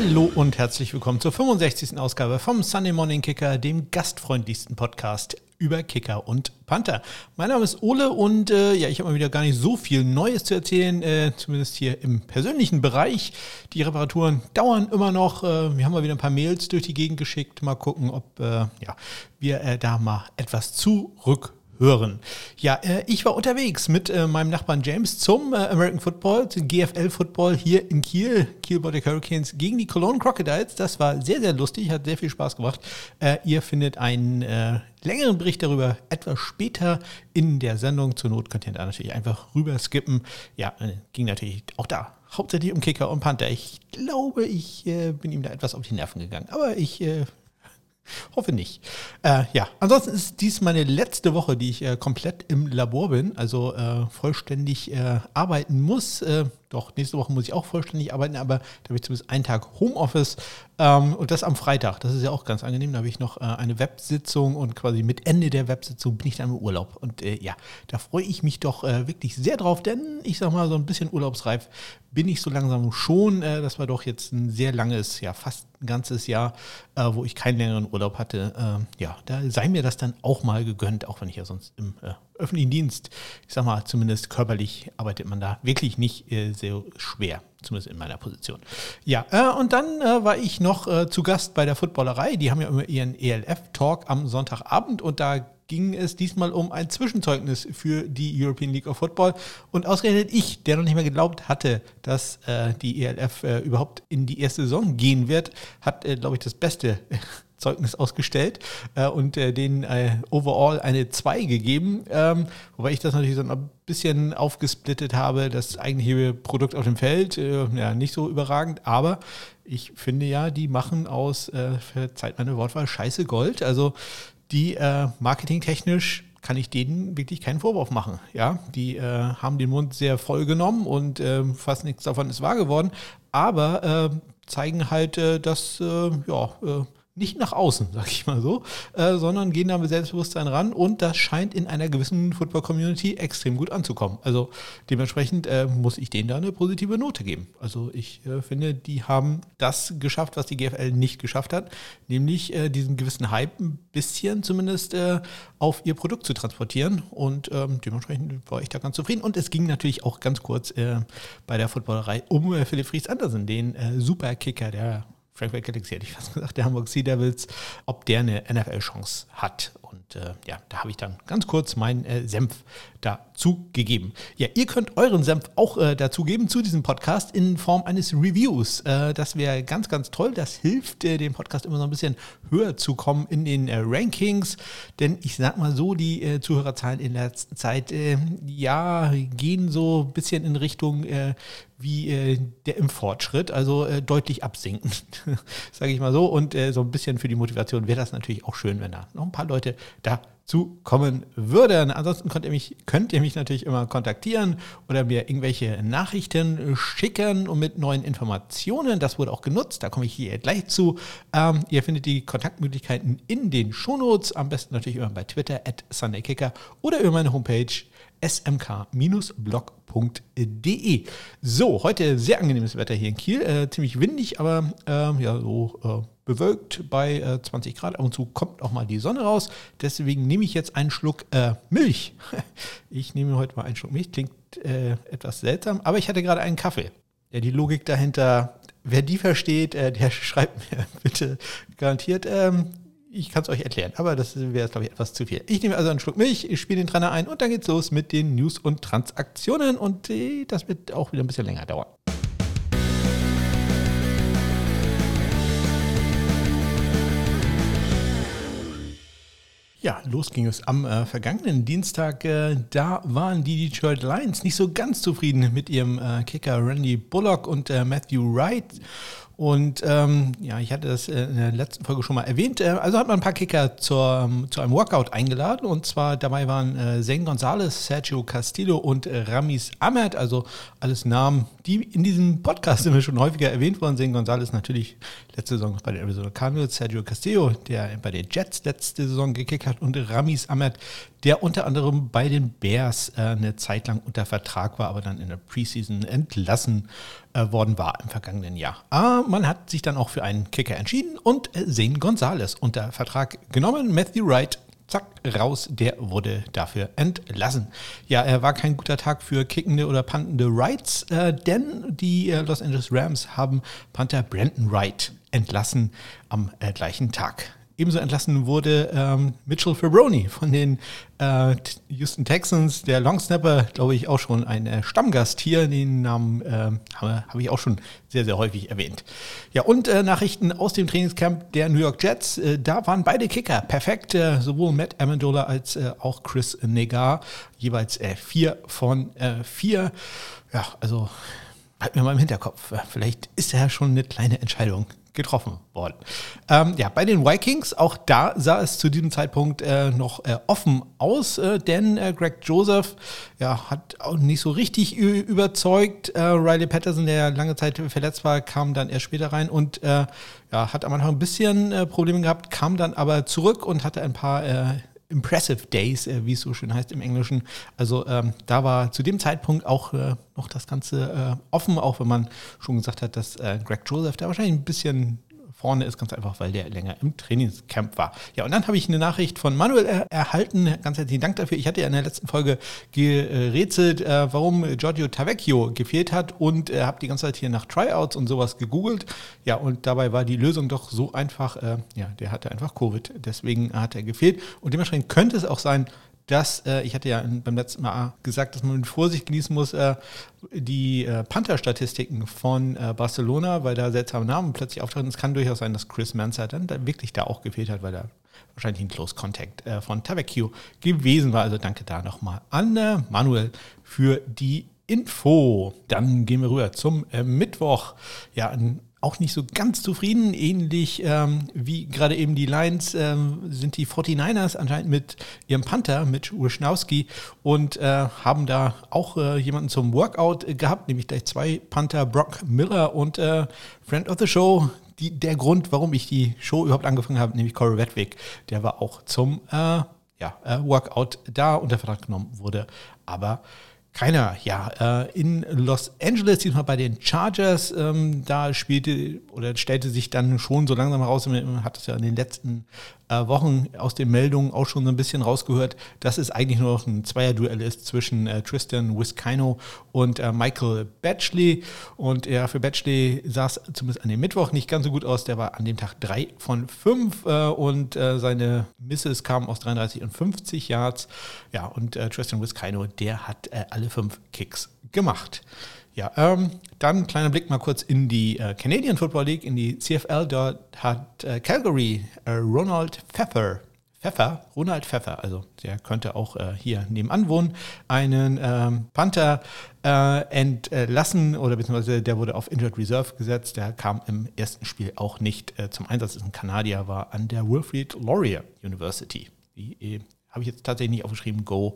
Hallo und herzlich willkommen zur 65. Ausgabe vom Sunday Morning Kicker, dem gastfreundlichsten Podcast über Kicker und Panther. Mein Name ist Ole und äh, ja, ich habe mal wieder gar nicht so viel Neues zu erzählen, äh, zumindest hier im persönlichen Bereich. Die Reparaturen dauern immer noch. Äh, wir haben mal wieder ein paar Mails durch die Gegend geschickt. Mal gucken, ob äh, ja, wir äh, da mal etwas zurück hören. Ja, äh, ich war unterwegs mit äh, meinem Nachbarn James zum äh, American Football, zum GFL Football hier in Kiel, Kiel Baltic Hurricanes gegen die Cologne Crocodiles. Das war sehr, sehr lustig, hat sehr viel Spaß gemacht. Ihr findet einen längeren Bericht darüber etwas später in der Sendung. Zur Not könnt ihr da natürlich einfach rüber skippen. Ja, ging natürlich auch da hauptsächlich um Kicker und Panther. Ich glaube, ich bin ihm da etwas auf die Nerven gegangen. Aber ich Hoffe nicht. Äh, ja, ansonsten ist dies meine letzte Woche, die ich äh, komplett im Labor bin, also äh, vollständig äh, arbeiten muss. Doch, nächste Woche muss ich auch vollständig arbeiten, aber da habe ich zumindest einen Tag Homeoffice ähm, und das am Freitag. Das ist ja auch ganz angenehm. Da habe ich noch äh, eine Websitzung und quasi mit Ende der Websitzung bin ich dann im Urlaub. Und äh, ja, da freue ich mich doch äh, wirklich sehr drauf, denn ich sage mal, so ein bisschen urlaubsreif bin ich so langsam schon. Äh, das war doch jetzt ein sehr langes, ja, fast ein ganzes Jahr, äh, wo ich keinen längeren Urlaub hatte. Ähm, ja, da sei mir das dann auch mal gegönnt, auch wenn ich ja sonst im äh, öffentlichen Dienst, ich sag mal, zumindest körperlich arbeitet man da wirklich nicht äh, sehr schwer, zumindest in meiner Position. Ja, äh, und dann äh, war ich noch äh, zu Gast bei der Footballerei. Die haben ja immer ihren ELF-Talk am Sonntagabend und da ging es diesmal um ein Zwischenzeugnis für die European League of Football. Und ausgerechnet ich, der noch nicht mehr geglaubt hatte, dass äh, die ELF äh, überhaupt in die erste Saison gehen wird, hat, äh, glaube ich, das beste Zeugnis ausgestellt äh, und äh, denen äh, overall eine 2 gegeben. Ähm, wobei ich das natürlich so ein bisschen aufgesplittet habe. Das eigentliche Produkt auf dem Feld, äh, ja, nicht so überragend, aber ich finde ja, die machen aus, äh, verzeiht meine Wortwahl, scheiße Gold. Also die äh, marketingtechnisch kann ich denen wirklich keinen Vorwurf machen. Ja, die äh, haben den Mund sehr voll genommen und äh, fast nichts davon ist wahr geworden, aber äh, zeigen halt, äh, dass ja, nicht nach außen, sag ich mal so, äh, sondern gehen da mit Selbstbewusstsein ran und das scheint in einer gewissen Football-Community extrem gut anzukommen. Also dementsprechend äh, muss ich denen da eine positive Note geben. Also ich äh, finde, die haben das geschafft, was die GFL nicht geschafft hat, nämlich äh, diesen gewissen Hype ein bisschen zumindest äh, auf ihr Produkt zu transportieren und ähm, dementsprechend war ich da ganz zufrieden. Und es ging natürlich auch ganz kurz äh, bei der Footballerei um Philipp Fries Andersen, den Superkicker der Frankfurt Galaxy hätte ich fast gesagt, der Hamburg Sea Devils, ob der eine NFL-Chance hat. Und äh, ja, da habe ich dann ganz kurz meinen äh, Senf dazu gegeben. Ja, ihr könnt euren Senf auch äh, dazu geben zu diesem Podcast in Form eines Reviews. Äh, das wäre ganz, ganz toll. Das hilft äh, dem Podcast immer so ein bisschen höher zu kommen in den äh, Rankings. Denn ich sag mal so, die äh, Zuhörerzahlen in der letzten Zeit, äh, ja, gehen so ein bisschen in Richtung wie äh, der Impffortschritt, also äh, deutlich absinken, sage ich mal so. Und äh, so ein bisschen für die Motivation wäre das natürlich auch schön, wenn da noch ein paar Leute dazu kommen würden. Ansonsten könnt ihr, mich, könnt ihr mich natürlich immer kontaktieren oder mir irgendwelche Nachrichten schicken und mit neuen Informationen. Das wurde auch genutzt, da komme ich hier gleich zu. Ähm, ihr findet die Kontaktmöglichkeiten in den Shownotes, am besten natürlich immer bei Twitter at SundayKicker oder über meine Homepage smk-blog.de. So, heute sehr angenehmes Wetter hier in Kiel. Äh, ziemlich windig, aber äh, ja, so äh, bewölkt bei 20 äh, Grad. Ab und zu kommt auch mal die Sonne raus. Deswegen nehme ich jetzt einen Schluck äh, Milch. Ich nehme heute mal einen Schluck Milch. Klingt äh, etwas seltsam, aber ich hatte gerade einen Kaffee. Ja, die Logik dahinter, wer die versteht, der schreibt mir bitte garantiert. Ähm, ich kann es euch erklären, aber das wäre, glaube ich, etwas zu viel. Ich nehme also einen Schluck Milch, spiele den Trainer ein und dann geht's los mit den News und Transaktionen und äh, das wird auch wieder ein bisschen länger dauern. Ja, los ging es am äh, vergangenen Dienstag. Äh, da waren die Detroit Lions nicht so ganz zufrieden mit ihrem äh, Kicker Randy Bullock und äh, Matthew Wright und ähm, ja, ich hatte das äh, in der letzten Folge schon mal erwähnt. Äh, also hat man ein paar Kicker zur, ähm, zu einem Workout eingeladen. Und zwar dabei waren äh, Zane Gonzalez, Sergio Castillo und äh, Ramis Ahmed. Also alles Namen, die in diesem Podcast immer schon häufiger erwähnt wurden. Zane Gonzalez natürlich letzte Saison bei den Arizona Cardinals. Sergio Castillo, der bei den Jets letzte Saison gekickt hat. Und Ramis Ahmed, der unter anderem bei den Bears äh, eine Zeit lang unter Vertrag war, aber dann in der Preseason entlassen äh, worden war im vergangenen Jahr. Aber man hat sich dann auch für einen Kicker entschieden und äh, Zane Gonzalez unter Vertrag genommen. Matthew Wright zack, raus, der wurde dafür entlassen. Ja, er war kein guter Tag für kickende oder pantende Wrights, äh, denn die äh, Los Angeles Rams haben Panther Brandon Wright entlassen am äh, gleichen Tag. Ebenso entlassen wurde ähm, Mitchell Fabroni von den äh, Houston Texans, der Longsnapper, glaube ich, auch schon ein äh, Stammgast hier. Den Namen äh, habe hab ich auch schon sehr, sehr häufig erwähnt. Ja, und äh, Nachrichten aus dem Trainingscamp der New York Jets. Äh, da waren beide Kicker perfekt, sowohl Matt Amendola als auch Chris Negar. Jeweils vier von vier. Ja, also halt mir mal im Hinterkopf. Vielleicht ist ja schon eine kleine Entscheidung getroffen worden. Ähm, ja, bei den Vikings, auch da sah es zu diesem Zeitpunkt äh, noch äh, offen aus, äh, denn äh, Greg Joseph ja, hat auch nicht so richtig überzeugt. Äh, Riley Patterson, der lange Zeit verletzt war, kam dann erst später rein und äh, ja, hat am Anfang ein bisschen Probleme gehabt, kam dann aber zurück und hatte ein paar Impressive Days, äh, wie es so schön heißt im Englischen. Also ähm, da war zu dem Zeitpunkt auch äh, noch das Ganze äh, offen, auch wenn man schon gesagt hat, dass äh, Greg Joseph da wahrscheinlich ein bisschen vorne ist, ganz einfach, weil der länger im Trainingscamp war. Ja, und dann habe ich eine Nachricht von Manuel er erhalten. Ganz herzlichen Dank dafür. Ich hatte ja in der letzten Folge gerätselt, äh, warum Giorgio Tavecchio gefehlt hat und äh, habe die ganze Zeit hier nach Tryouts und sowas gegoogelt. Ja, und dabei war die Lösung doch so einfach. Äh, ja, der hatte einfach Covid. Deswegen hat er gefehlt. Und dementsprechend könnte es auch sein, dass, äh, ich hatte ja beim letzten Mal gesagt, dass man mit Vorsicht genießen muss, äh, die äh, Panther-Statistiken von äh, Barcelona, weil da seltsame Namen plötzlich auftauchen. Es kann durchaus sein, dass Chris Mansard dann da wirklich da auch gefehlt hat, weil er wahrscheinlich ein Close Contact äh, von Tavecchio gewesen war. Also danke da nochmal an äh, Manuel für die Info. Dann gehen wir rüber zum Mittwoch. Ja, ein auch nicht so ganz zufrieden. Ähnlich ähm, wie gerade eben die Lions ähm, sind die 49ers anscheinend mit ihrem Panther, mit Wischnowski, und äh, haben da auch äh, jemanden zum Workout gehabt, nämlich gleich zwei Panther, Brock Miller und äh, Friend of the Show. Die, der Grund, warum ich die Show überhaupt angefangen habe, nämlich Corey Redwick, der war auch zum äh, ja, äh, Workout da unter Vertrag genommen wurde. Aber keiner, ja. Äh, in Los Angeles, diesmal bei den Chargers, ähm, da spielte oder stellte sich dann schon so langsam heraus, man hat es ja in den letzten Wochen aus den Meldungen auch schon so ein bisschen rausgehört, dass es eigentlich nur noch ein Zweierduell ist zwischen äh, Tristan Wiskino und äh, Michael Batchley. Und ja, für Batchley sah es zumindest an dem Mittwoch nicht ganz so gut aus. Der war an dem Tag drei von fünf äh, und äh, seine Misses kamen aus 33 und 50 Yards. Ja, und äh, Tristan Wiskino, der hat alle fünf Kicks gemacht. Ja, ähm, dann kleiner Blick mal kurz in die äh, Canadian Football League, in die CFL. Dort hat äh, Calgary äh, Ronald Pfeffer, Pfeffer, Ronald Pfeffer, also der könnte auch äh, hier nebenan wohnen, einen ähm, Panther äh, entlassen oder beziehungsweise der wurde auf Injured Reserve gesetzt. Der kam im ersten Spiel auch nicht äh, zum Einsatz. Ist ein Kanadier, war an der Wilfrid Laurier University. Die habe ich jetzt tatsächlich nicht aufgeschrieben. Go.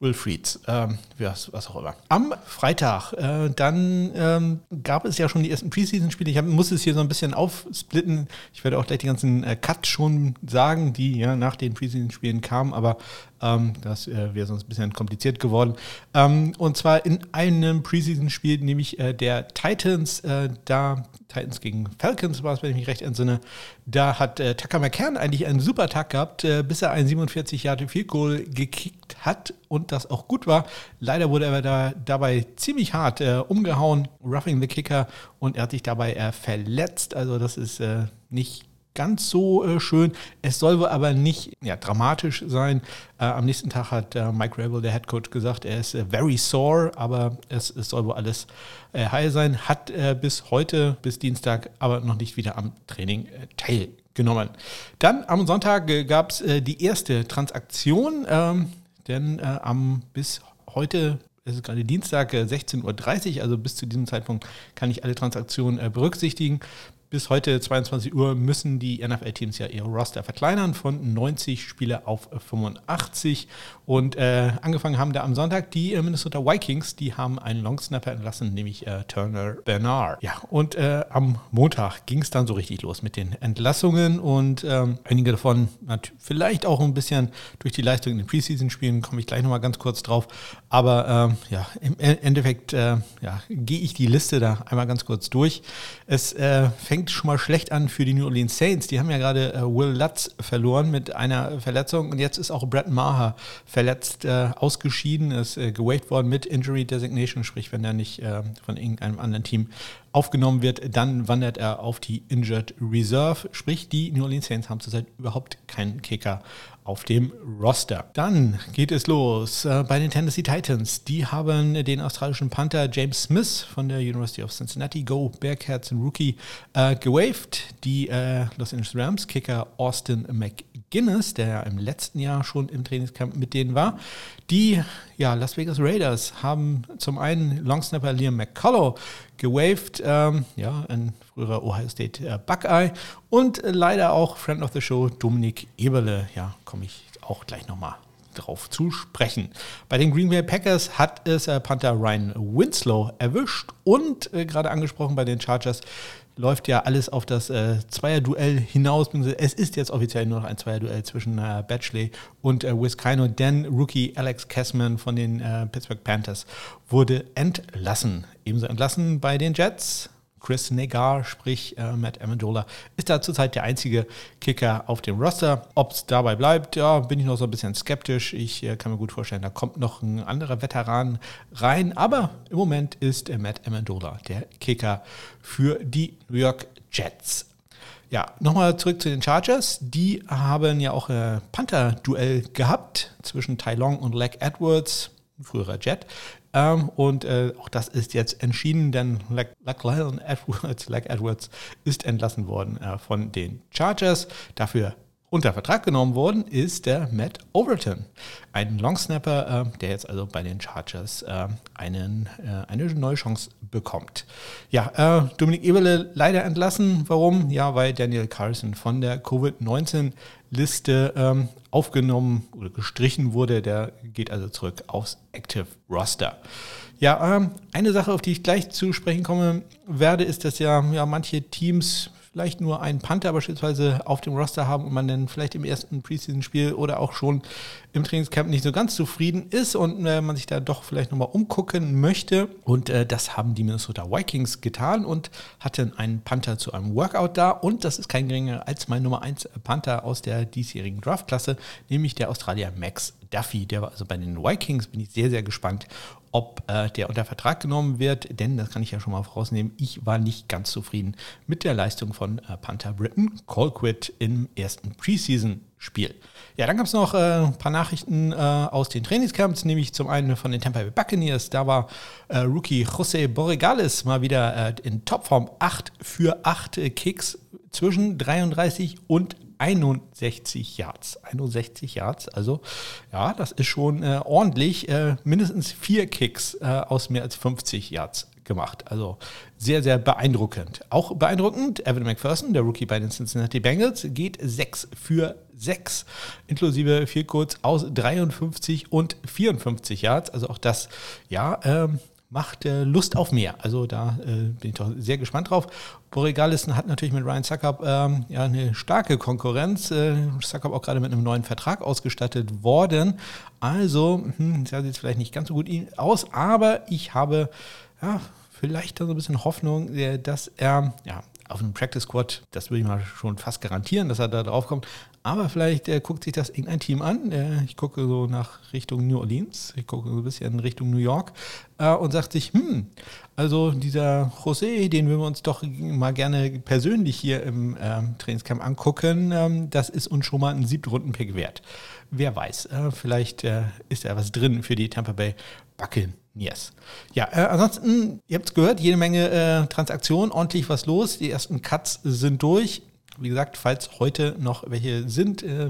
Wilfrieds, ähm, was, was, auch immer. Am Freitag, äh, dann ähm, gab es ja schon die ersten Preseason-Spiele. Ich hab, muss es hier so ein bisschen aufsplitten. Ich werde auch gleich die ganzen äh, Cuts schon sagen, die ja nach den Preseason-Spielen kamen, aber ähm, das äh, wäre sonst ein bisschen kompliziert geworden. Ähm, und zwar in einem Preseason-Spiel, nämlich äh, der Titans, äh, da Titans gegen Falcons war es, wenn ich mich recht entsinne. Da hat äh, Tucker McCann eigentlich einen super Tag gehabt, äh, bis er ein 47 Jahre Field Goal gekickt hat und das auch gut war. Leider wurde er da dabei ziemlich hart äh, umgehauen, roughing the Kicker, und er hat sich dabei äh, verletzt. Also das ist äh, nicht ganz so äh, schön. Es soll wohl aber nicht ja, dramatisch sein. Äh, am nächsten Tag hat äh, Mike Rabel, der Head Coach, gesagt, er ist äh, very sore, aber es, es soll wohl alles äh, heil sein. Hat äh, bis heute, bis Dienstag, aber noch nicht wieder am Training teilgenommen. Dann am Sonntag gab es die erste Transaktion, ähm, denn am bis heute es ist gerade Dienstag, 16.30 Uhr, also bis zu diesem Zeitpunkt kann ich alle Transaktionen berücksichtigen bis heute 22 Uhr müssen die NFL-Teams ja ihre Roster verkleinern. Von 90 Spieler auf 85 Und äh, angefangen haben da am Sonntag die äh, Minnesota Vikings, die haben einen Longsnapper entlassen, nämlich äh, Turner Bernard. Ja, und äh, am Montag ging es dann so richtig los mit den Entlassungen und ähm, einige davon vielleicht auch ein bisschen durch die Leistung in den Preseason-Spielen, komme ich gleich nochmal ganz kurz drauf. Aber ähm, ja, im e-, Endeffekt äh, ja, gehe ich die Liste da einmal ganz kurz durch. Es äh, fängt schon mal schlecht an für die New Orleans Saints. Die haben ja gerade Will Lutz verloren mit einer Verletzung und jetzt ist auch Brett Maher verletzt äh, ausgeschieden, ist äh, gewaved worden mit Injury Designation, sprich, wenn er nicht äh, von irgendeinem anderen Team aufgenommen wird, dann wandert er auf die Injured Reserve. Sprich, die New Orleans Saints haben zurzeit überhaupt keinen Kicker auf dem Roster. Dann geht es los äh, bei den Tennessee Titans. Die haben den australischen Panther James Smith von der University of Cincinnati, Go Bearcats, ein Rookie, äh, gewaved. Die äh, Los Angeles Rams Kicker Austin McGuinness, der im letzten Jahr schon im Trainingscamp mit denen war. Die ja, Las Vegas Raiders haben zum einen Longsnapper Liam McCullough gewaved, ähm, ja, ein früherer Ohio State äh, Buckeye und äh, leider auch Friend of the Show Dominik Eberle. Ja, komme ich auch gleich nochmal drauf zu sprechen. Bei den Green Bay Packers hat es äh, Panther Ryan Winslow erwischt und äh, gerade angesprochen bei den Chargers läuft ja alles auf das äh, Zweierduell hinaus. Es ist jetzt offiziell nur noch ein Zweierduell zwischen äh, Batchley und äh, Wiskino, denn Rookie Alex Kessman von den äh, Pittsburgh Panthers wurde entlassen. Ebenso entlassen bei den Jets Chris Negar, sprich äh, Matt Amendola, ist da zurzeit der einzige Kicker auf dem Roster. Ob es dabei bleibt, ja, bin ich noch so ein bisschen skeptisch. Ich äh, kann mir gut vorstellen, da kommt noch ein anderer Veteran rein. Aber im Moment ist äh, Matt Amendola der Kicker für die New York Jets. Ja, nochmal zurück zu den Chargers. Die haben ja auch ein Panther-Duell gehabt zwischen Tai Long und Leck Edwards früherer Jet. Ähm, und äh, auch das ist jetzt entschieden, denn Lachlan Edwards, Edwards ist entlassen worden äh, von den Chargers. Dafür unter Vertrag genommen worden ist der Matt Overton, ein Longsnapper, äh, der jetzt also bei den Chargers äh, einen, äh, eine neue Chance bekommt. Ja, äh, Dominik Eberle leider entlassen. Warum? Ja, weil Daniel Carlson von der Covid-19-Liste ähm, aufgenommen oder gestrichen wurde. Der geht also zurück aufs Active Roster. Ja, ähm, eine Sache, auf die ich gleich zu sprechen kommen werde, ist, dass ja, ja manche Teams vielleicht nur einen Panther beispielsweise auf dem Roster haben und man dann vielleicht im ersten Preseason-Spiel oder auch schon im Trainingscamp nicht so ganz zufrieden ist und äh, man sich da doch vielleicht nochmal umgucken möchte. Und äh, das haben die Minnesota Vikings getan und hatten einen Panther zu einem Workout da. Und das ist kein geringer als mein Nummer 1 Panther aus der diesjährigen Draftklasse, nämlich der Australier Max Duffy. Der war also bei den Vikings, bin ich sehr, sehr gespannt, ob äh, der unter Vertrag genommen wird, denn das kann ich ja schon mal vorausnehmen, ich war nicht ganz zufrieden mit der Leistung von äh, Panther Britain Colquitt im ersten Preseason-Spiel. Ja, dann gab es noch äh, ein paar Nachrichten äh, aus den Trainingscamps, nämlich zum einen von den Tampa Bay Buccaneers, da war äh, Rookie José Borregales mal wieder äh, in Topform 8 für 8 Kicks zwischen 33 und 61 Yards. 61 Yards, also ja, das ist schon äh, ordentlich. Äh, mindestens vier Kicks äh, aus mehr als 50 Yards gemacht. Also sehr, sehr beeindruckend. Auch beeindruckend, Evan McPherson, der Rookie bei den Cincinnati Bengals, geht 6 für 6, inklusive vier Codes aus 53 und 54 Yards. Also auch das, ja, ähm, macht äh, Lust auf mehr. Also da äh, bin ich doch sehr gespannt drauf. Borregalissen hat natürlich mit Ryan Suckup ähm, ja, eine starke Konkurrenz. Äh, Suckup auch gerade mit einem neuen Vertrag ausgestattet worden. Also, hm, da sieht es vielleicht nicht ganz so gut aus, aber ich habe ja, vielleicht so ein bisschen Hoffnung, äh, dass er ja, auf einem Practice Squad, das würde ich mal schon fast garantieren, dass er da drauf kommt. Aber vielleicht äh, guckt sich das irgendein Team an. Äh, ich gucke so nach Richtung New Orleans, ich gucke so ein bisschen Richtung New York äh, und sagt sich, hm, also dieser José, den wir uns doch mal gerne persönlich hier im ähm, Trainingscamp angucken, ähm, das ist uns schon mal ein Siebtrunden-Pick wert. Wer weiß, äh, vielleicht äh, ist da was drin für die Tampa Bay Buccaneers. Yes. Ja, äh, ansonsten, ihr habt es gehört, jede Menge äh, Transaktionen, ordentlich was los. Die ersten Cuts sind durch. Wie gesagt, falls heute noch welche sind, äh,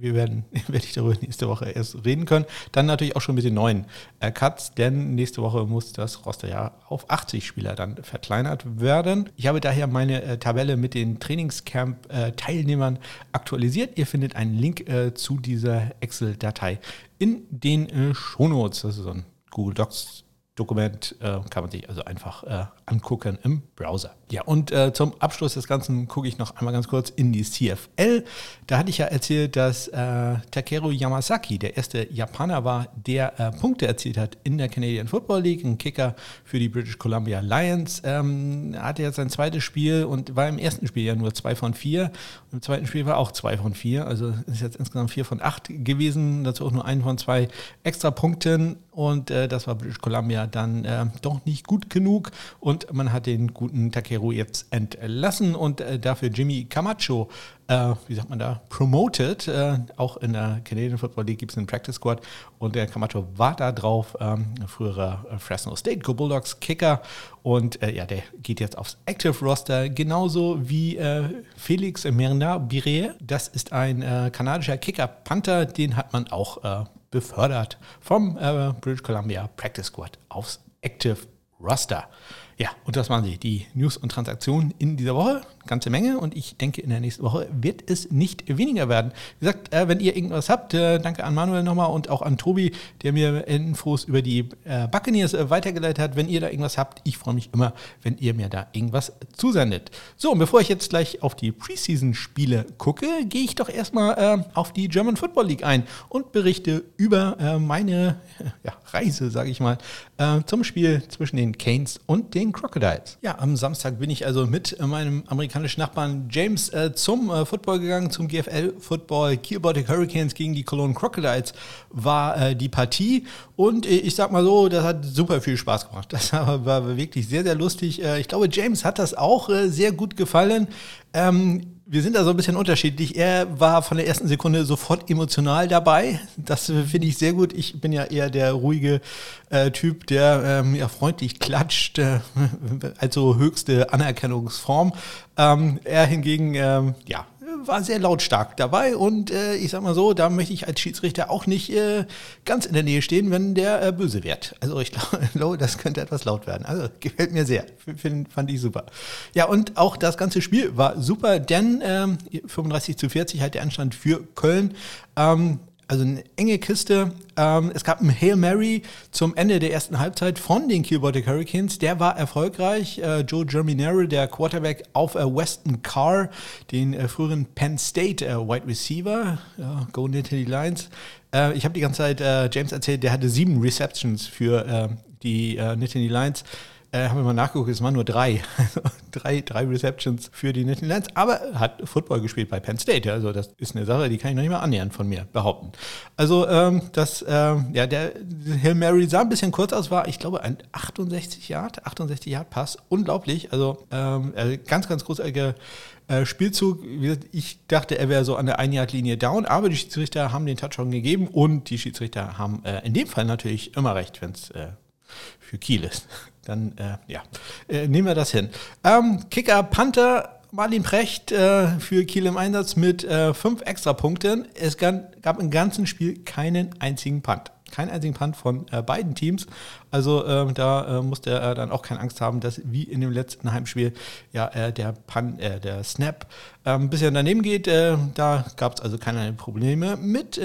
wir werden, werde ich darüber nächste Woche erst reden können. Dann natürlich auch schon mit den neuen äh, Cuts, denn nächste Woche muss das Roster ja auf 80 Spieler dann verkleinert werden. Ich habe daher meine äh, Tabelle mit den Trainingscamp-Teilnehmern aktualisiert. Ihr findet einen Link äh, zu dieser Excel-Datei in den äh, Shownotes. Das ist so ein Google Docs Dokument äh, kann man sich also einfach äh, angucken im Browser. Ja, und äh, zum Abschluss des Ganzen gucke ich noch einmal ganz kurz in die CFL. Da hatte ich ja erzählt, dass äh, Takeru Yamasaki der erste Japaner war, der äh, Punkte erzielt hat in der Canadian Football League, ein Kicker für die British Columbia Lions. Ähm, hatte jetzt sein zweites Spiel und war im ersten Spiel ja nur zwei von vier. Und Im zweiten Spiel war auch zwei von vier, also ist jetzt insgesamt vier von acht gewesen. Dazu auch nur einen von zwei extra Punkten und äh, das war British Columbia dann äh, doch nicht gut genug und man hat den guten Takeru jetzt entlassen und äh, dafür Jimmy Camacho, äh, wie sagt man da, promoted. Äh, auch in der Canadian Football League gibt es einen Practice Squad und der Camacho war da drauf, ähm, früherer äh, Fresno State Go Bulldogs Kicker und ja, der geht jetzt aufs Active Roster, genauso wie Felix Merna Bire. Das ist ein kanadischer Kicker-Panther, den hat man auch befördert vom äh, British Columbia Practice Squad aufs Active Roster. Ja, und das waren sie, die News und Transaktionen in dieser Woche ganze Menge und ich denke, in der nächsten Woche wird es nicht weniger werden. Wie gesagt, äh, wenn ihr irgendwas habt, äh, danke an Manuel nochmal und auch an Tobi, der mir Infos über die äh, Buccaneers weitergeleitet hat. Wenn ihr da irgendwas habt, ich freue mich immer, wenn ihr mir da irgendwas zusendet. So, und bevor ich jetzt gleich auf die Preseason-Spiele gucke, gehe ich doch erstmal auf die German Football League ein und berichte über meine ja, Reise, sage ich mal, zum Spiel zwischen den Canes und den Crocodiles. Ja, am Samstag bin ich also mit meinem amerikanischen amerikanischen Nachbarn James äh, zum äh, Football gegangen, zum GFL-Football. Kiel Baltic Hurricanes gegen die Cologne Crocodiles war äh, die Partie. Und äh, ich sag mal so, das hat super viel Spaß gemacht. Das war, war wirklich sehr, sehr lustig. Äh, ich glaube, James hat das auch äh, sehr gut gefallen. Ähm, wir sind da so ein bisschen unterschiedlich. Er war von der ersten Sekunde sofort emotional dabei. Das finde ich sehr gut. Ich bin ja eher der ruhige äh, Typ, der ähm, ja, freundlich klatscht, äh, also höchste Anerkennungsform. Ähm, er hingegen, ähm, ja, war sehr lautstark dabei und äh, ich sag mal so, da möchte ich als Schiedsrichter auch nicht äh, ganz in der Nähe stehen, wenn der äh, böse wird. Also ich glaube, das könnte etwas laut werden. Also gefällt mir sehr, Find, fand ich super. Ja, und auch das ganze Spiel war super, denn ähm, 35 zu 40 hat der Anstand für Köln. Ähm, also eine enge Kiste. Ähm, es gab einen Hail Mary zum Ende der ersten Halbzeit von den Baltic Hurricanes. Der war erfolgreich. Äh, Joe Germinero, der Quarterback auf äh, Weston Carr, den äh, früheren Penn State äh, Wide Receiver, Go Nittany Lions. Äh, ich habe die ganze Zeit äh, James erzählt, der hatte sieben Receptions für die äh, Nittany Lions. Äh, haben wir mal nachgeguckt, es waren nur drei. drei. Drei Receptions für die Nittany Lions, aber hat Football gespielt bei Penn State. Also das ist eine Sache, die kann ich noch nicht mal annähernd von mir behaupten. Also ähm, das, ähm, ja, der Hill Mary sah ein bisschen kurz aus, war, ich glaube, ein 68 Yard, 68 Yard Pass. Unglaublich. Also ähm, äh, ganz, ganz großartiger äh, Spielzug. Ich dachte, er wäre so an der Ein-Yard-Linie down, aber die Schiedsrichter haben den Touchdown gegeben und die Schiedsrichter haben äh, in dem Fall natürlich immer recht, wenn es äh, für Kiel ist dann äh, ja, äh, nehmen wir das hin. Ähm, Kicker Panther Marlin Precht äh, für Kiel im Einsatz mit äh, fünf Extrapunkten. Es gab, im ganzen Spiel keinen einzigen Punt. Keinen einzigen Punt von äh, beiden Teams. Also ähm, da äh, musste er dann auch keine Angst haben, dass wie in dem letzten Heimspiel ja äh, der Punt, äh, der Snap ein ähm, bisschen daneben geht. Da gab es also keine Probleme mit.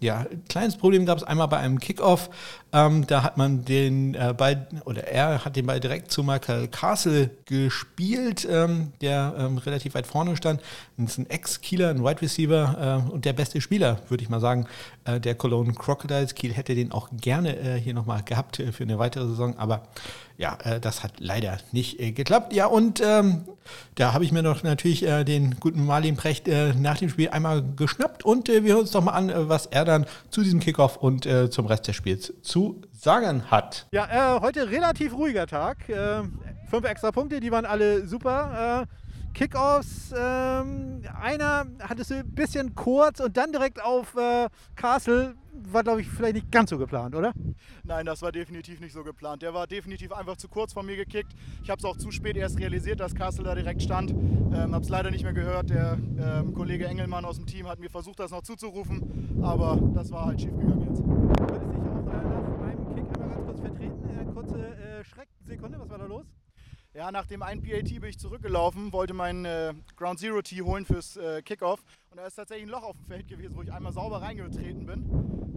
Ja, kleines Problem gab es einmal bei einem Kickoff. Ähm, da hat man den äh, Ball, oder er hat den Ball direkt zu Michael Castle gespielt, ähm, der ähm, relativ weit vorne stand. Das ist ein Ex-Kieler, ein Wide Receiver äh, und der beste Spieler, würde ich mal sagen, äh, der Cologne Crocodiles. Kiel hätte den auch gerne äh, hier nochmal gehabt für eine weitere Saison, aber ja, äh, das hat leider nicht äh, geklappt. Ja, und ähm, da habe ich mir noch natürlich äh, den guten Marlin Precht äh, nach dem Spiel einmal geschnappt und äh, wir hören uns doch mal an, äh, was er dann zu diesem Kickoff und zum Rest des Spiels zu sagen hat. Ja, heute relativ ruhiger Tag. fünf extra Punkte, die waren alle super. Kickoffs. Ähm, einer hat es ein bisschen kurz und dann direkt auf äh, Castle. War, glaube ich, vielleicht nicht ganz so geplant, oder? Nein, das war definitiv nicht so geplant. Der war definitiv einfach zu kurz von mir gekickt. Ich habe es auch zu spät erst realisiert, dass Castle da direkt stand. Ähm, habe es leider nicht mehr gehört. Der ähm, Kollege Engelmann aus dem Team hat mir versucht, das noch zuzurufen. Aber das war halt schiefgegangen jetzt. Könntest dich auch äh, nach meinem Kick einmal ganz kurz vertreten? Äh, kurze äh, Schrecksekunde, was war da los? Ja, nach dem einen PAT bin ich zurückgelaufen, wollte meinen äh, Ground Zero Tee holen fürs äh, Kickoff. Und da ist tatsächlich ein Loch auf dem Feld gewesen, wo ich einmal sauber reingetreten bin.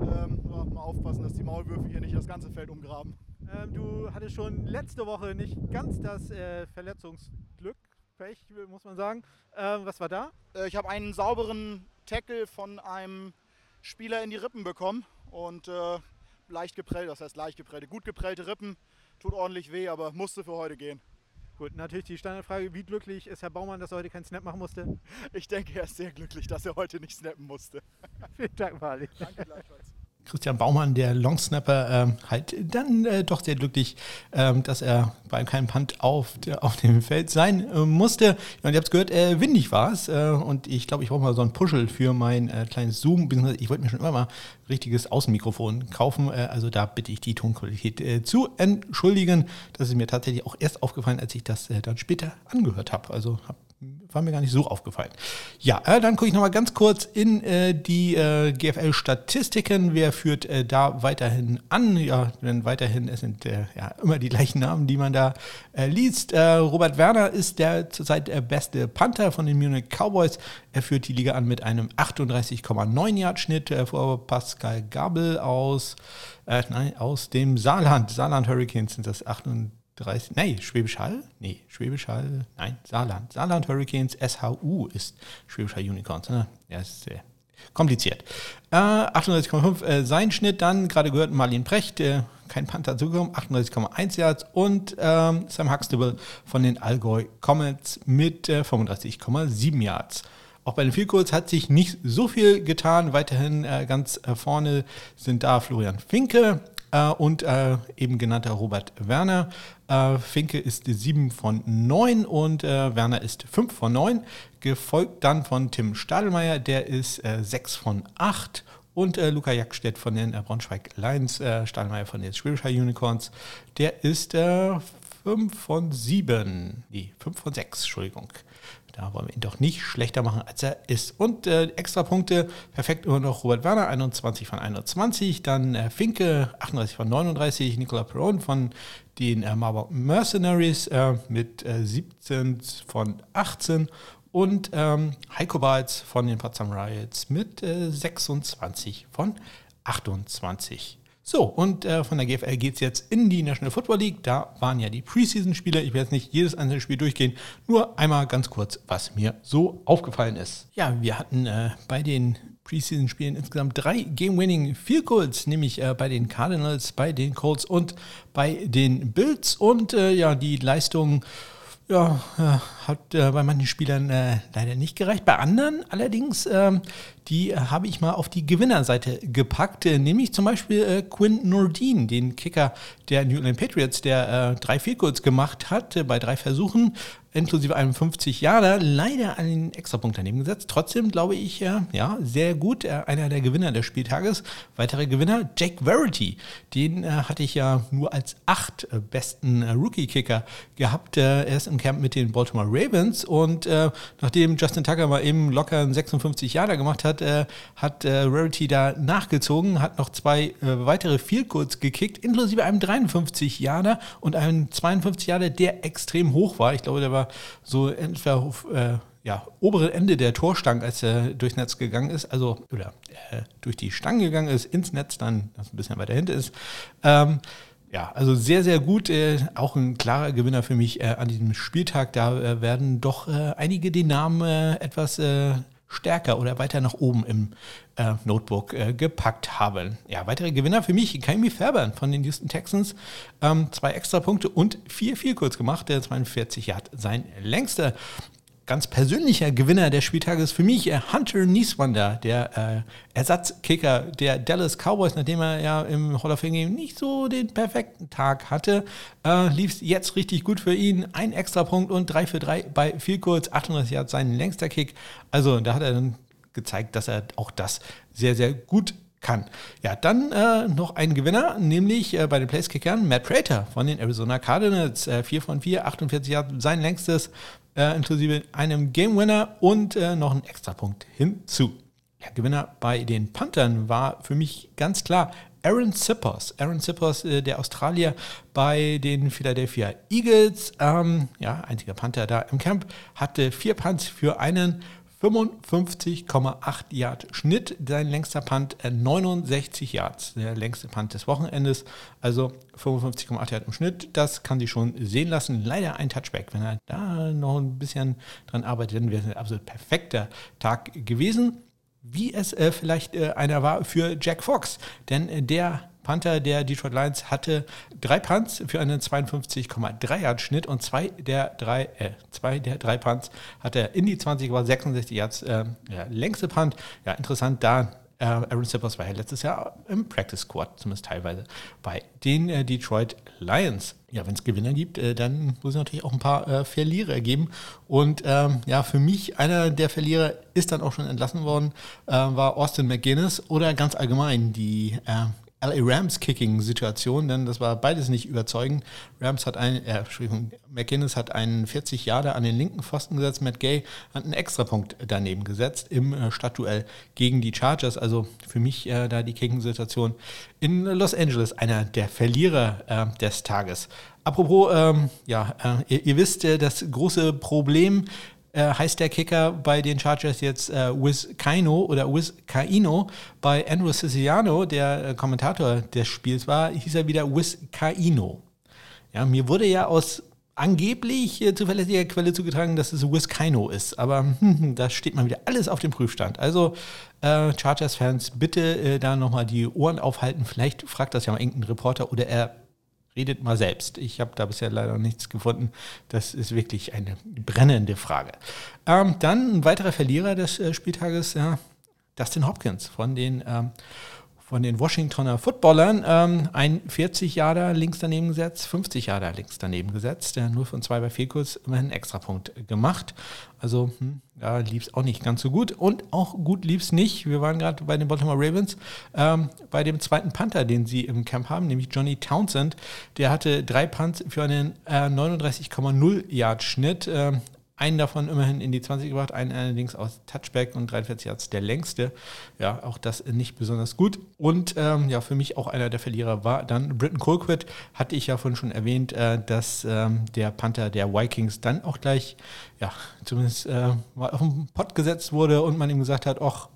Ähm, ja, mal aufpassen, dass die Maulwürfe hier nicht das ganze Feld umgraben. Ähm, du hattest schon letzte Woche nicht ganz das äh, Verletzungsglück, Pech, muss man sagen. Ähm, was war da? Äh, ich habe einen sauberen Tackle von einem Spieler in die Rippen bekommen und äh, leicht geprellt, das heißt leicht geprellte, gut geprellte Rippen, tut ordentlich weh, aber musste für heute gehen. Gut, natürlich die Standardfrage, wie glücklich ist Herr Baumann, dass er heute keinen Snap machen musste? Ich denke, er ist sehr glücklich, dass er heute nicht snappen musste. Vielen Dank, Marley. Danke gleichfalls. Christian Baumann, der Longsnapper, ähm, halt dann äh, doch sehr glücklich, ähm, dass er bei keinem Punt auf, auf dem Feld sein äh, musste. Und ihr habt es gehört, äh, windig war es. Und ich glaube, ich brauche mal so ein Puschel für mein kleines Zoom. Ich wollte mir schon immer mal richtiges Außenmikrofon kaufen. Also da bitte ich die Tonqualität zu entschuldigen. Das ist mir tatsächlich auch erst aufgefallen, als ich das dann später angehört habe. Also habe war mir gar nicht so aufgefallen. Ja, äh, dann gucke ich nochmal ganz kurz in äh, die äh, GFL-Statistiken. Wer führt äh, da weiterhin an? Ja, denn weiterhin, es sind äh, ja immer die gleichen Namen, die man da äh, liest. Robert Werner ist der zurzeit der beste Panther von den Munich Cowboys. Er führt die Liga an mit einem 38,9 Yard-Schnitt vor Pascal Gabel aus, nein, aus dem Saarland. Saarland Hurricanes sind das 38. 30, nee, Schwäbisch Hall? Nee, Schwäbisch Hall, nein, Saarland. Saarland Hurricanes SHU ist Schwäbisch Hall Unicorns. Ne? Ja, ist sehr kompliziert. Äh, 38,5 äh, sein Schnitt, dann gerade gehört Marlene Precht, äh, kein Panther zugekommen, 38,1 Yards und ähm, Sam Huxtable von den Allgäu Comets mit äh, 35,7 Yards. Auch bei den Vielkurz hat sich nicht so viel getan. Weiterhin äh, ganz äh, vorne sind da Florian Finke, äh, und äh, eben genannter Robert Werner. Äh, Finke ist 7 von 9 und äh, Werner ist 5 von 9. Gefolgt dann von Tim Stadelmeier, der ist 6 äh, von 8. Und äh, Luca Jackstedt von den Braunschweig Lions, Stadelmeier von den Schwäbisch Unicorns, der ist 5 von 7. Nee, 5 von 6, Entschuldigung. Da wollen wir ihn doch nicht schlechter machen, als er ist. Und äh, extra Punkte, perfekt immer noch Robert Werner, 21 von 21. Dann äh, Finke, 38 von 39. Nicola Perron von den äh, Marburg Mercenaries äh, mit 17 äh, von 18. Und ähm, Heiko Balz von den Potsdam Riots mit 26 äh, von 28. So, und äh, von der GFL geht es jetzt in die National Football League. Da waren ja die Preseason-Spiele. Ich werde jetzt nicht jedes einzelne Spiel durchgehen, nur einmal ganz kurz, was mir so aufgefallen ist. Ja, wir hatten äh, bei den Preseason-Spielen insgesamt drei Game-Winning Field Goals, nämlich äh, bei den Cardinals, bei den Colts und bei den Bills. Und äh, ja, die Leistung ja, hat äh, bei manchen Spielern äh, leider nicht gereicht. Bei anderen allerdings, ähm, die äh, habe ich mal auf die Gewinnerseite gepackt, äh, nämlich zum Beispiel äh, Quinn Nordin, den Kicker der New England Patriots, der äh, drei Field gemacht hat bei drei Versuchen inklusive einem 50 Jahre, leider einen Extrapunkt daneben gesetzt. Trotzdem glaube ich, ja, ja sehr gut. Äh, einer der Gewinner des Spieltages. Weitere Gewinner, Jake Verity. Den äh, hatte ich ja nur als acht äh, besten äh, Rookie-Kicker gehabt. Äh, er ist im Camp mit den Baltimore Ravens und äh, nachdem Justin Tucker mal eben locker einen 56 Jahre gemacht hat, hat Verity da nachgezogen, hat noch zwei weitere Goals gekickt, inklusive einem 53 Jahre und einem 52 Jahre, der extrem hoch war. Ich glaube, der war so entweder äh, ja, obere Ende der Torstange, als er durchs Netz gegangen ist, also oder äh, durch die Stange gegangen ist, ins Netz dann, das ein bisschen weiter hinten ist. Ähm, ja, also sehr, sehr gut. Äh, auch ein klarer Gewinner für mich äh, an diesem Spieltag. Da äh, werden doch äh, einige den Namen äh, etwas äh, stärker oder weiter nach oben im äh, Notebook äh, gepackt haben. Ja, weitere Gewinner für mich, Kaimi Fairbairn von den Houston Texans. Ähm, zwei extra Punkte und vier, vier kurz gemacht. Der 42 hat sein längster ganz persönlicher Gewinner des Spieltages für mich, äh, Hunter Nieswander, der äh, Ersatzkicker der Dallas Cowboys, nachdem er ja im Hall of Fame nicht so den perfekten Tag hatte, äh, lief es jetzt richtig gut für ihn. Ein extra Punkt und 3 für 3 bei viel kurz, 38 Yards sein längster Kick. Also da hat er dann gezeigt, dass er auch das sehr, sehr gut kann. Ja, dann äh, noch ein Gewinner, nämlich äh, bei den Placekickern Matt Prater von den Arizona Cardinals. Äh, 4 von 4, 48 Yards, sein längstes äh, inklusive einem Game Winner und äh, noch einen Extrapunkt hinzu. Der Gewinner bei den Panthern war für mich ganz klar Aaron Sippers. Aaron Sippers, äh, der Australier bei den Philadelphia Eagles, ähm, ja, einziger Panther da im Camp, hatte vier Punts für einen 55,8 Yard Schnitt. Sein längster Punt 69 äh, Yards. Der längste Punt des Wochenendes. Also 55,8 Yard im Schnitt. Das kann sich schon sehen lassen. Leider ein Touchback. Wenn er da noch ein bisschen dran arbeitet, dann wäre es ein absolut perfekter Tag gewesen. Wie es äh, vielleicht äh, einer war für Jack Fox. Denn äh, der Panther der Detroit Lions hatte drei Punts für einen 52,3 Yard Schnitt und zwei der drei, äh, zwei der drei Punts hat er in die 20, war 66 Yards, äh, ja, längste Punt. Ja, interessant, da äh, Aaron Sippers war ja letztes Jahr im Practice Squad, zumindest teilweise, bei den äh, Detroit Lions. Ja, wenn es Gewinner gibt, äh, dann muss es natürlich auch ein paar Verlierer geben. Und ähm, ja, für mich einer der Verlierer ist dann auch schon entlassen worden, äh, war Austin McGuinness oder ganz allgemein die äh, LA Rams Kicking-Situation, denn das war beides nicht überzeugend. Rams hat einen, äh, Entschuldigung, McGinnis hat einen 40 Jahre an den linken Pfosten gesetzt, Matt Gay hat einen Extrapunkt daneben gesetzt im äh, Stadtduell gegen die Chargers. Also für mich äh, da die Kicking-Situation in Los Angeles einer der Verlierer äh, des Tages. Apropos, ähm, ja, äh, ihr, ihr, wisst, äh, das große Problem äh, heißt der Kicker bei den Chargers jetzt äh, Wiz Kaino oder Wiz Kaino. Bei Andrew Siciliano, der äh, Kommentator des Spiels war, hieß er wieder Wiz Kaino. Ja, mir wurde ja aus angeblich äh, zuverlässiger Quelle zugetragen, dass es Wiz Kaino ist. Aber hm, da steht mal wieder alles auf dem Prüfstand. Also äh, Chargers-Fans, bitte äh, da nochmal die Ohren aufhalten. Vielleicht fragt das ja mal irgendein Reporter oder er Redet mal selbst. Ich habe da bisher leider nichts gefunden. Das ist wirklich eine brennende Frage. Ähm, dann ein weiterer Verlierer des äh, Spieltages, ja, Dustin Hopkins von den ähm, von den Washingtoner Footballern. Ähm, ein 40 Jahre links daneben gesetzt, 50 Jahre links daneben gesetzt. Der 0 von 2 bei Fehlkurs immerhin einen Extrapunkt gemacht. Also hm, da lief es auch nicht ganz so gut. Und auch gut lief es nicht. Wir waren gerade bei den Baltimore Ravens, ähm, bei dem zweiten Panther, den sie im Camp haben, nämlich Johnny Townsend. Der hatte drei Punts für einen äh, 39,0 Yard Schnitt. Äh, einen davon immerhin in die 20 gebracht, einen allerdings aus Touchback und 43 Yards der längste. Ja, auch das nicht besonders gut. Und ähm, ja, für mich auch einer der Verlierer war dann Britton Colquitt. Hatte ich ja vorhin schon erwähnt, äh, dass ähm, der Panther der Vikings dann auch gleich, ja, zumindest äh, mal auf den Pott gesetzt wurde und man ihm gesagt hat, ach,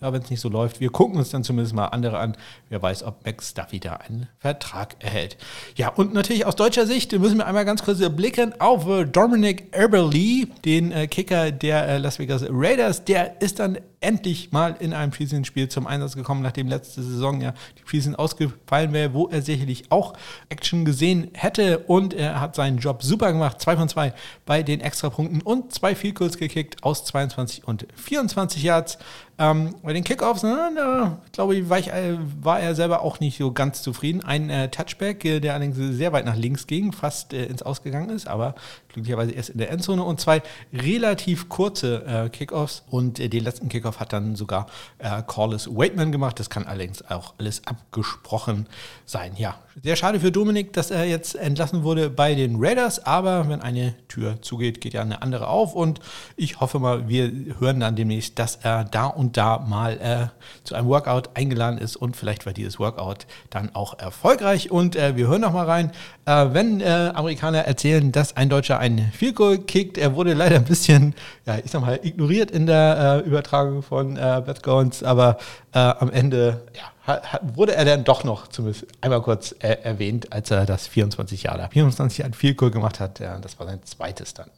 ja, wenn es nicht so läuft. Wir gucken uns dann zumindest mal andere an. Wer weiß, ob Max da wieder einen Vertrag erhält. Ja, und natürlich aus deutscher Sicht müssen wir einmal ganz kurz blicken auf äh, Dominic Eberly, den äh, Kicker der äh, Las Vegas Raiders. Der ist dann endlich mal in einem Preseason-Spiel zum Einsatz gekommen, nachdem letzte Saison ja die Preseason ausgefallen wäre, wo er sicherlich auch Action gesehen hätte. Und er hat seinen Job super gemacht. Zwei von zwei bei den Extrapunkten und zwei Field Goals gekickt aus 22 und 24 Yards. Ähm, bei den Kickoffs, na, na, glaube ich, war, ich, äh, war, er selber auch nicht so ganz zufrieden. Ein äh, Touchback, äh, der allerdings sehr weit nach links ging, fast äh, ins Ausgegangen ist, aber glücklicherweise erst in der Endzone. Und zwei relativ kurze äh, Kickoffs und äh, den letzten Kickoff hat dann sogar äh, Corliss Waitman gemacht. Das kann allerdings auch alles abgesprochen sein. Ja, sehr schade für Dominik, dass er jetzt entlassen wurde bei den Raiders, aber wenn eine Tür zugeht, geht ja eine andere auf und ich hoffe mal, wir hören dann demnächst, dass er da und da mal äh, zu einem Workout eingeladen ist und vielleicht war dieses Workout dann auch erfolgreich und äh, wir hören noch mal rein, äh, wenn äh, Amerikaner erzählen, dass ein Deutscher einen Field Goal er wurde leider ein bisschen, ja, ich sag mal, ignoriert in der äh, Übertragung von äh, Beth Goins, aber am Ende, ja, hat, wurde er dann doch noch zumindest einmal kurz äh, erwähnt, als er das 24 Jahre, 24 Jahre viel cool gemacht hat. Ja, das war sein zweites dann.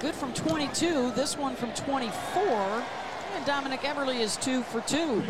Good from 22, this one from 24. And Dominic Eberly is 2 for 2.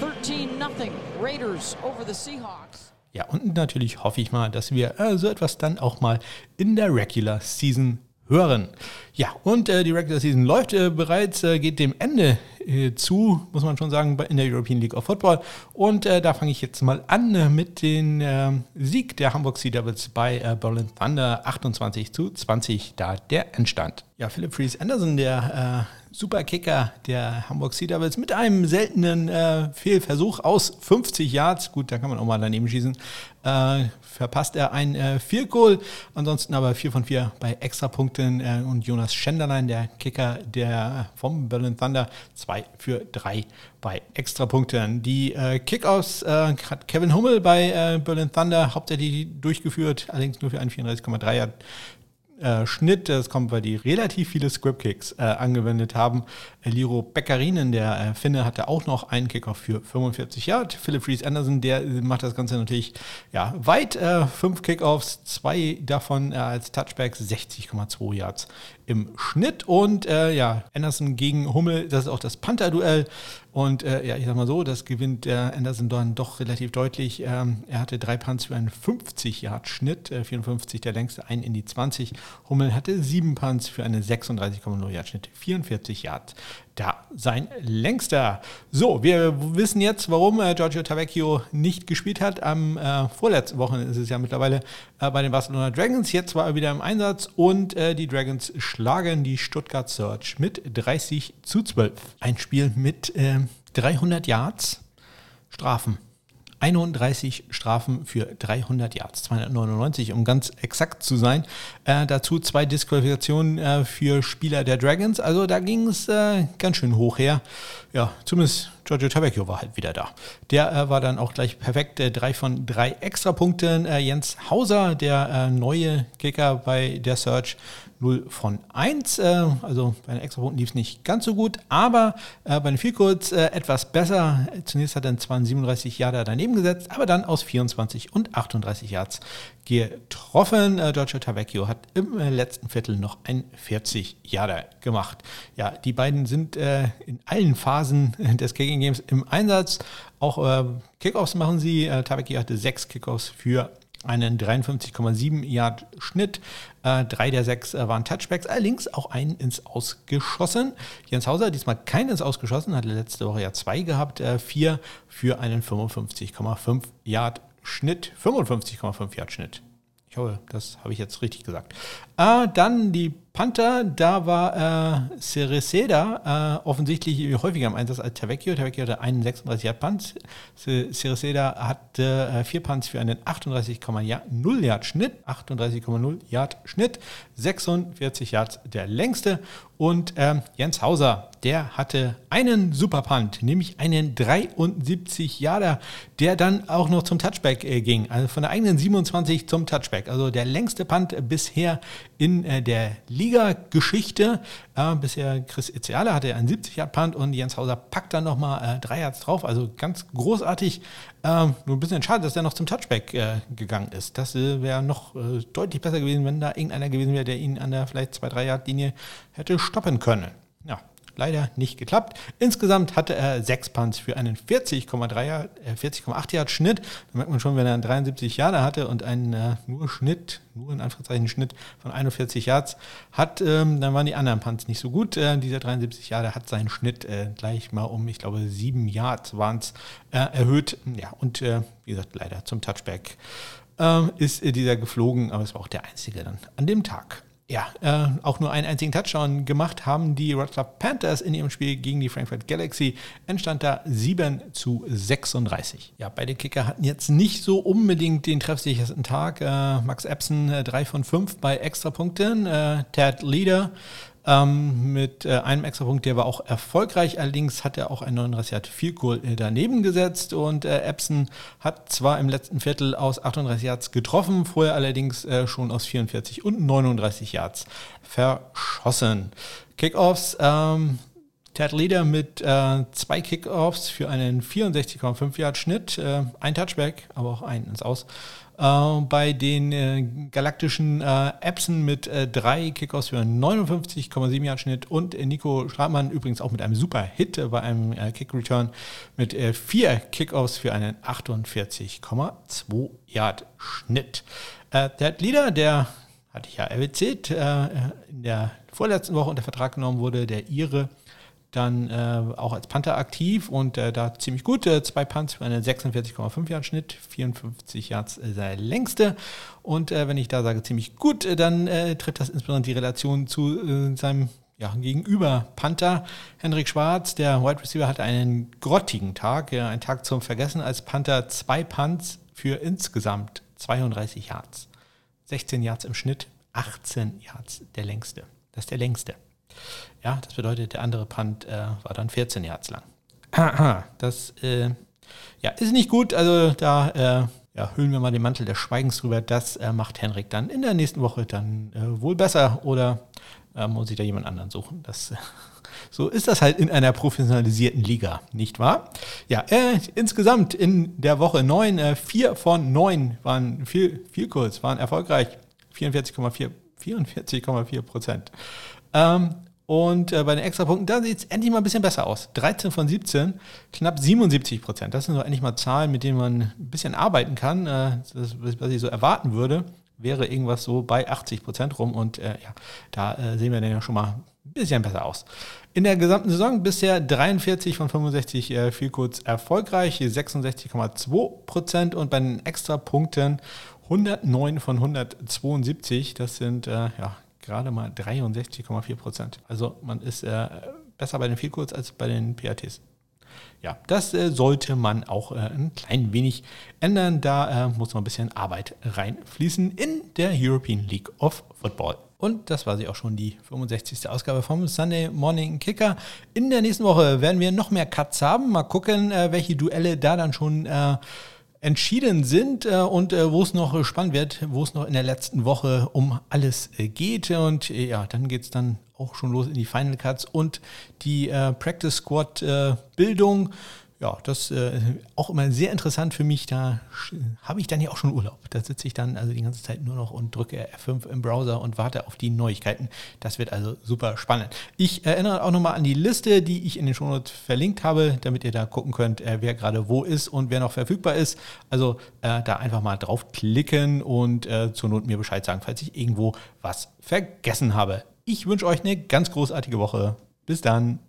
13 nothing. Raiders over the Seahawks. Ja, und natürlich hoffe ich mal, dass wir äh, so etwas dann auch mal in der Regular Season hören. Ja, und äh, die Regular Season läuft äh, bereits, äh, geht dem Ende äh, zu, muss man schon sagen, in der European League of Football. Und äh, da fange ich jetzt mal an äh, mit dem Sieg der Hamburg Sea Devils bei Berlin Thunder 28 zu 20, da der Endstand. Ja, Philip Fries Anderson, der Superkicker der Hamburg Sea Devils mit einem seltenen äh, Fehlversuch aus 50 Yards. Gut, da kann man auch mal daneben schießen. Äh, verpasst er ein äh, Goal. Ansonsten aber 4 von 4 bei Extrapunkten. Äh, und Jonas Schenderlein, der Kicker der vom Berlin Thunder, 2 für 3 bei Extrapunkten. Die äh, Kickoffs äh, hat Kevin Hummel bei äh, Berlin Thunder hauptsächlich durchgeführt, allerdings nur für einen 34,3 Yard äh, Schnitt. Das kommt, weil die relativ viele Script-Kicks äh, angewendet haben. Liro Beccarinen, der äh, Finne, hatte auch noch einen Kickoff für 45 Yard. Philip Reese Anderson, der macht das Ganze natürlich ja, weit. Äh, fünf Kickoffs, zwei davon äh, als Touchbacks, 60,2 Yards im Schnitt. Und äh, ja, Anderson gegen Hummel, das ist auch das Panther-Duell. Und äh, ja, ich sag mal so, das gewinnt äh, Anderson dann doch relativ deutlich. Ähm, er hatte drei Punts für einen 50-Yard-Schnitt, äh, 54 der längste, ein in die 20. Hummel hatte sieben Punts für einen 36,0 Yard-Schnitt, 44 Yards da sein längster. So, wir wissen jetzt, warum äh, Giorgio Tavecchio nicht gespielt hat. Am äh, vorletzten Wochenende ist es ja mittlerweile äh, bei den Barcelona Dragons. Jetzt war er wieder im Einsatz und äh, die Dragons schlagen die Stuttgart Search mit 30 zu 12. Ein Spiel mit 300 äh, Yards Strafen. 31 Strafen für 300 Yards, 299, um ganz exakt zu sein. Äh, dazu zwei Disqualifikationen äh, für Spieler der Dragons. Also da ging es äh, ganz schön hoch her. Ja, zumindest Giorgio Tabecchio war halt wieder da. Der äh, war dann auch gleich perfekt. Äh, drei von drei Extrapunkten. Äh, Jens Hauser, der neue Kicker bei der Search, 0 von 1. Äh, also bei den Extrapunkten lief es nicht ganz so gut, aber äh, bei den Vielkurz äh, etwas besser. Zunächst hat er 37 Jahre daneben gesetzt, aber dann aus 24 und 38 Yards getroffen. Äh, Giorgio Tavecchio hat im äh, letzten Viertel noch ein 40 Jahre gemacht. Ja, die beiden sind äh, in allen Phasen des Kicking Games im Einsatz. Auch äh, Kickoffs machen sie. Äh, Tavecchio hatte sechs Kickoffs für einen 53,7 Yard Schnitt. Äh, drei der sechs äh, waren Touchbacks, allerdings auch einen ins Ausgeschossen. Jens Hauser diesmal keinen ins Ausgeschossen, hatte letzte Woche ja zwei gehabt, äh, vier für einen 55,5 Yard Schnitt, 55,5 Yard Schnitt. Ich hoffe, das habe ich jetzt richtig gesagt. Äh, dann die Panther, da war äh, Cereceda äh, offensichtlich häufiger im Einsatz als Tavecchio. Tavecchio hatte einen 36 Yard Punt. Cereceda hatte äh, vier Punts für einen 38,0 Yard Schnitt. 38,0 Yard Schnitt. 46 Yards der längste. Und ähm, Jens Hauser, der hatte einen Super Punt, nämlich einen 73 Yarder, der dann auch noch zum Touchback äh, ging. Also von der eigenen 27 zum Touchback. Also der längste Punt bisher in äh, der Liga-Geschichte. Äh, bisher Chris Itziala hatte einen 70 Yard Punt und Jens Hauser packt dann nochmal äh, drei Yards drauf. Also ganz großartig. Ähm, nur ein bisschen schade, dass er noch zum Touchback äh, gegangen ist. Das äh, wäre noch äh, deutlich besser gewesen, wenn da irgendeiner gewesen wäre, der ihn an der vielleicht 2-3 Yard Linie hätte stoppen können. Leider nicht geklappt. Insgesamt hatte er sechs Punts für einen 40,3 äh, 40,8 Yard Schnitt. Da merkt man schon, wenn er einen 73 Jahre hatte und einen äh, nur Schnitt, nur in Anführungszeichen Schnitt von 41 Yards hat, ähm, dann waren die anderen Punts nicht so gut. Äh, dieser 73 Jahre hat seinen Schnitt äh, gleich mal um, ich glaube, sieben Yards waren es äh, erhöht. Ja, und äh, wie gesagt, leider zum Touchback ähm, ist dieser geflogen, aber es war auch der einzige dann an dem Tag ja, äh, auch nur einen einzigen Touchdown gemacht haben die Club Panthers in ihrem Spiel gegen die Frankfurt Galaxy. Entstand da 7 zu 36. Ja, beide Kicker hatten jetzt nicht so unbedingt den treffsichersten Tag. Äh, Max Epson äh, 3 von 5 bei Extrapunkten. Äh, Ted Leader ähm, mit äh, einem Extrapunkt, der war auch erfolgreich. Allerdings hat er auch einen 39 Yard Field Goal äh, daneben gesetzt und äh, Epson hat zwar im letzten Viertel aus 38 Yards getroffen, vorher allerdings äh, schon aus 44 und 39 Yards verschossen. Kickoffs, ähm, Ted Leader mit äh, zwei Kickoffs für einen 64,5 Yard Schnitt, äh, ein Touchback, aber auch ein ins Aus. Äh, bei den äh, galaktischen äh, Epson mit äh, drei Kickoffs für 59,7 Yard Schnitt und äh, Nico Schradmann übrigens auch mit einem super Hit bei einem äh, Kick Return mit vier Kickoffs für einen 48,2 Yard Schnitt. der Leader, der hatte ich ja erwähnt, in der vorletzten Woche unter Vertrag genommen wurde, der Ire dann äh, auch als Panther aktiv und äh, da ziemlich gut. Äh, zwei Punts für einen 46,5 Yard Schnitt, 54 Yards äh, der längste. Und äh, wenn ich da sage ziemlich gut, äh, dann trifft das insbesondere die Relation zu seinem ja, gegenüber Panther. Henrik Schwarz, der Wide Receiver, hatte einen grottigen Tag, ja, einen Tag zum Vergessen als Panther. Zwei Punts für insgesamt 32 Yards. 16 Yards im Schnitt, 18 Yards der längste. Das ist der längste. Ja, das bedeutet, der andere Punt äh, war dann 14 Yards lang. Das äh, ja, ist nicht gut. Also da äh, ja, hüllen wir mal den Mantel des Schweigens drüber. Das äh, macht Henrik dann in der nächsten Woche dann äh, wohl besser oder äh, muss ich da jemand anderen suchen. Das, so ist das halt in einer professionalisierten Liga, nicht wahr? Ja, äh, insgesamt in der Woche 9, äh, vier von neun waren viel, viel kurz, waren erfolgreich. 44,4 44,4 Prozent. Ähm, und äh, bei den Extrapunkten, da sieht es endlich mal ein bisschen besser aus. 13 von 17, knapp 77 Prozent. Das sind so endlich mal Zahlen, mit denen man ein bisschen arbeiten kann. Äh, das, was ich so erwarten würde, wäre irgendwas so bei 80 Prozent rum. Und äh, ja, da äh, sehen wir dann ja schon mal ein bisschen besser aus. In der gesamten Saison bisher 43 von 65 äh, viel kurz erfolgreich, 66,2 Prozent. Und bei den Extrapunkten 109 von 172. Das sind äh, ja gerade mal 63,4 Prozent. Also man ist äh, besser bei den Vielkurz als bei den PATs. Ja, das äh, sollte man auch äh, ein klein wenig ändern. Da äh, muss noch ein bisschen Arbeit reinfließen in der European League of Football. Und das war sie auch schon, die 65. Ausgabe vom Sunday Morning Kicker. In der nächsten Woche werden wir noch mehr Cuts haben. Mal gucken, äh, welche Duelle da dann schon äh, entschieden sind äh, und äh, wo es noch spannend wird, wo es noch in der letzten Woche um alles äh, geht. Und äh, ja, dann geht es dann auch schon los in die Final Cuts und die äh, Practice Squad äh, Bildung ja, das äh, auch immer sehr interessant für mich. Da habe ich dann ja auch schon Urlaub. Da sitze ich dann also die ganze Zeit nur noch und drücke F5 im Browser und warte auf die Neuigkeiten. Das wird also super spannend. Ich erinnere auch nochmal an die Liste, die ich in den Shownotes verlinkt habe, damit ihr da gucken könnt, äh, wer gerade wo ist und wer noch verfügbar ist. Also äh, da einfach mal draufklicken und äh, zur Not mir Bescheid sagen, falls ich irgendwo was vergessen habe. Ich wünsche euch eine ganz großartige Woche. Bis dann.